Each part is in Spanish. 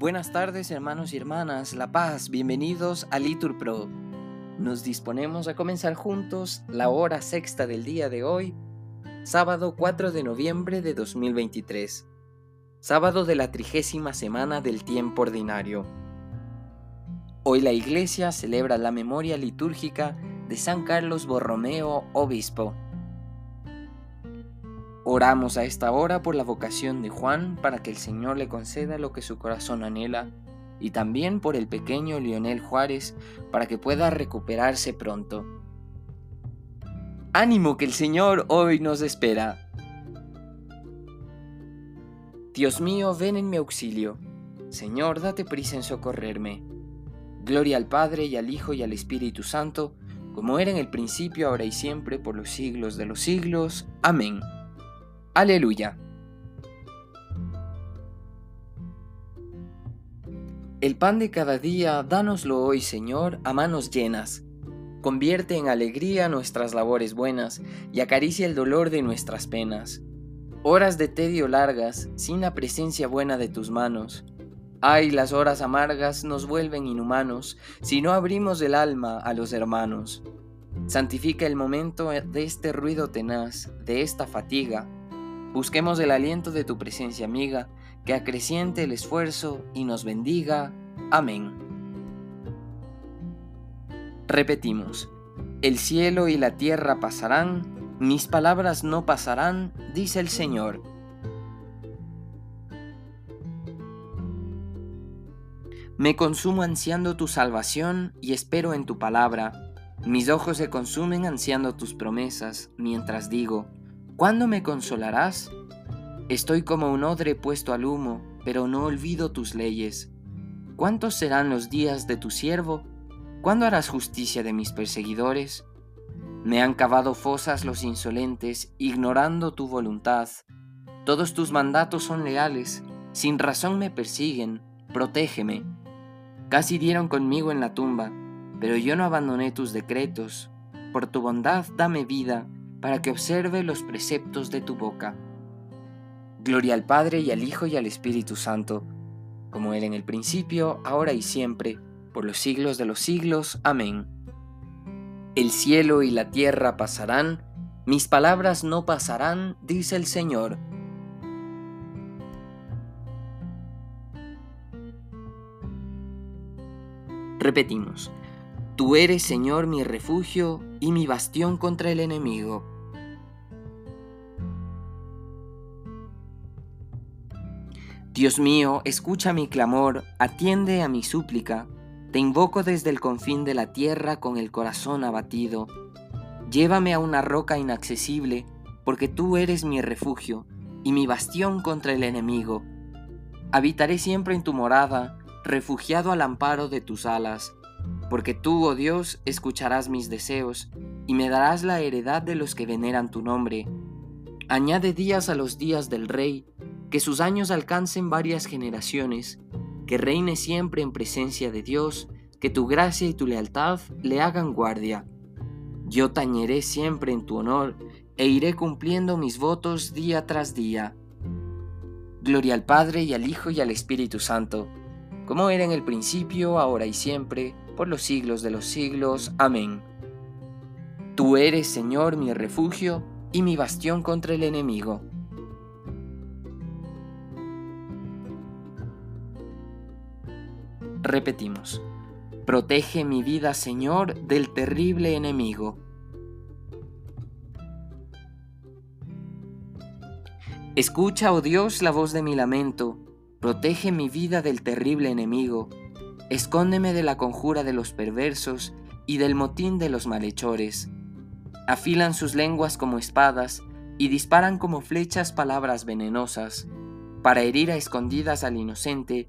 Buenas tardes hermanos y hermanas, La Paz, bienvenidos a Litur Pro. Nos disponemos a comenzar juntos la hora sexta del día de hoy, sábado 4 de noviembre de 2023, sábado de la trigésima semana del tiempo ordinario. Hoy la iglesia celebra la memoria litúrgica de San Carlos Borromeo, obispo. Oramos a esta hora por la vocación de Juan para que el Señor le conceda lo que su corazón anhela y también por el pequeño Lionel Juárez para que pueda recuperarse pronto. Ánimo que el Señor hoy nos espera. Dios mío, ven en mi auxilio. Señor, date prisa en socorrerme. Gloria al Padre y al Hijo y al Espíritu Santo, como era en el principio, ahora y siempre, por los siglos de los siglos. Amén. Aleluya. El pan de cada día, dánoslo hoy, Señor, a manos llenas. Convierte en alegría nuestras labores buenas y acaricia el dolor de nuestras penas. Horas de tedio largas, sin la presencia buena de tus manos. Ay, las horas amargas nos vuelven inhumanos si no abrimos el alma a los hermanos. Santifica el momento de este ruido tenaz, de esta fatiga, Busquemos el aliento de tu presencia amiga, que acreciente el esfuerzo y nos bendiga. Amén. Repetimos, el cielo y la tierra pasarán, mis palabras no pasarán, dice el Señor. Me consumo ansiando tu salvación y espero en tu palabra. Mis ojos se consumen ansiando tus promesas, mientras digo, ¿Cuándo me consolarás? Estoy como un odre puesto al humo, pero no olvido tus leyes. ¿Cuántos serán los días de tu siervo? ¿Cuándo harás justicia de mis perseguidores? Me han cavado fosas los insolentes, ignorando tu voluntad. Todos tus mandatos son leales, sin razón me persiguen, protégeme. Casi dieron conmigo en la tumba, pero yo no abandoné tus decretos. Por tu bondad dame vida para que observe los preceptos de tu boca. Gloria al Padre y al Hijo y al Espíritu Santo, como era en el principio, ahora y siempre, por los siglos de los siglos. Amén. El cielo y la tierra pasarán, mis palabras no pasarán, dice el Señor. Repetimos, Tú eres, Señor, mi refugio y mi bastión contra el enemigo. Dios mío, escucha mi clamor, atiende a mi súplica. Te invoco desde el confín de la tierra con el corazón abatido. Llévame a una roca inaccesible, porque tú eres mi refugio y mi bastión contra el enemigo. Habitaré siempre en tu morada, refugiado al amparo de tus alas, porque tú, oh Dios, escucharás mis deseos y me darás la heredad de los que veneran tu nombre. Añade días a los días del rey que sus años alcancen varias generaciones, que reine siempre en presencia de Dios, que tu gracia y tu lealtad le hagan guardia. Yo tañeré siempre en tu honor e iré cumpliendo mis votos día tras día. Gloria al Padre y al Hijo y al Espíritu Santo, como era en el principio, ahora y siempre, por los siglos de los siglos. Amén. Tú eres, Señor, mi refugio y mi bastión contra el enemigo. Repetimos, protege mi vida, Señor, del terrible enemigo. Escucha, oh Dios, la voz de mi lamento, protege mi vida del terrible enemigo, escóndeme de la conjura de los perversos y del motín de los malhechores. Afilan sus lenguas como espadas y disparan como flechas palabras venenosas, para herir a escondidas al inocente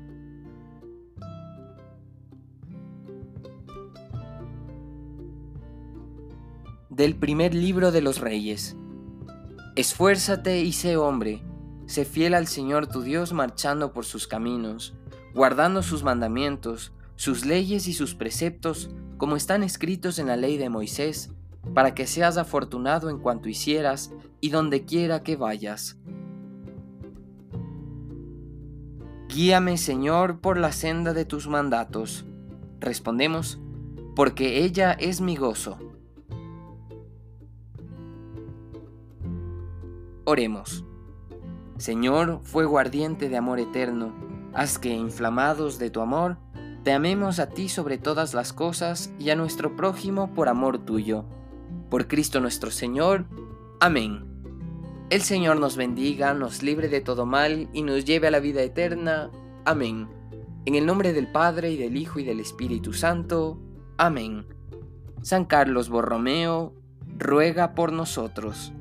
Del primer libro de los Reyes. Esfuérzate y sé hombre, sé fiel al Señor tu Dios marchando por sus caminos, guardando sus mandamientos, sus leyes y sus preceptos, como están escritos en la ley de Moisés, para que seas afortunado en cuanto hicieras y donde quiera que vayas. Guíame, Señor, por la senda de tus mandatos. Respondemos, porque ella es mi gozo. Oremos. Señor, fuego ardiente de amor eterno, haz que, inflamados de tu amor, te amemos a ti sobre todas las cosas y a nuestro prójimo por amor tuyo. Por Cristo nuestro Señor. Amén. El Señor nos bendiga, nos libre de todo mal y nos lleve a la vida eterna. Amén. En el nombre del Padre y del Hijo y del Espíritu Santo. Amén. San Carlos Borromeo, ruega por nosotros.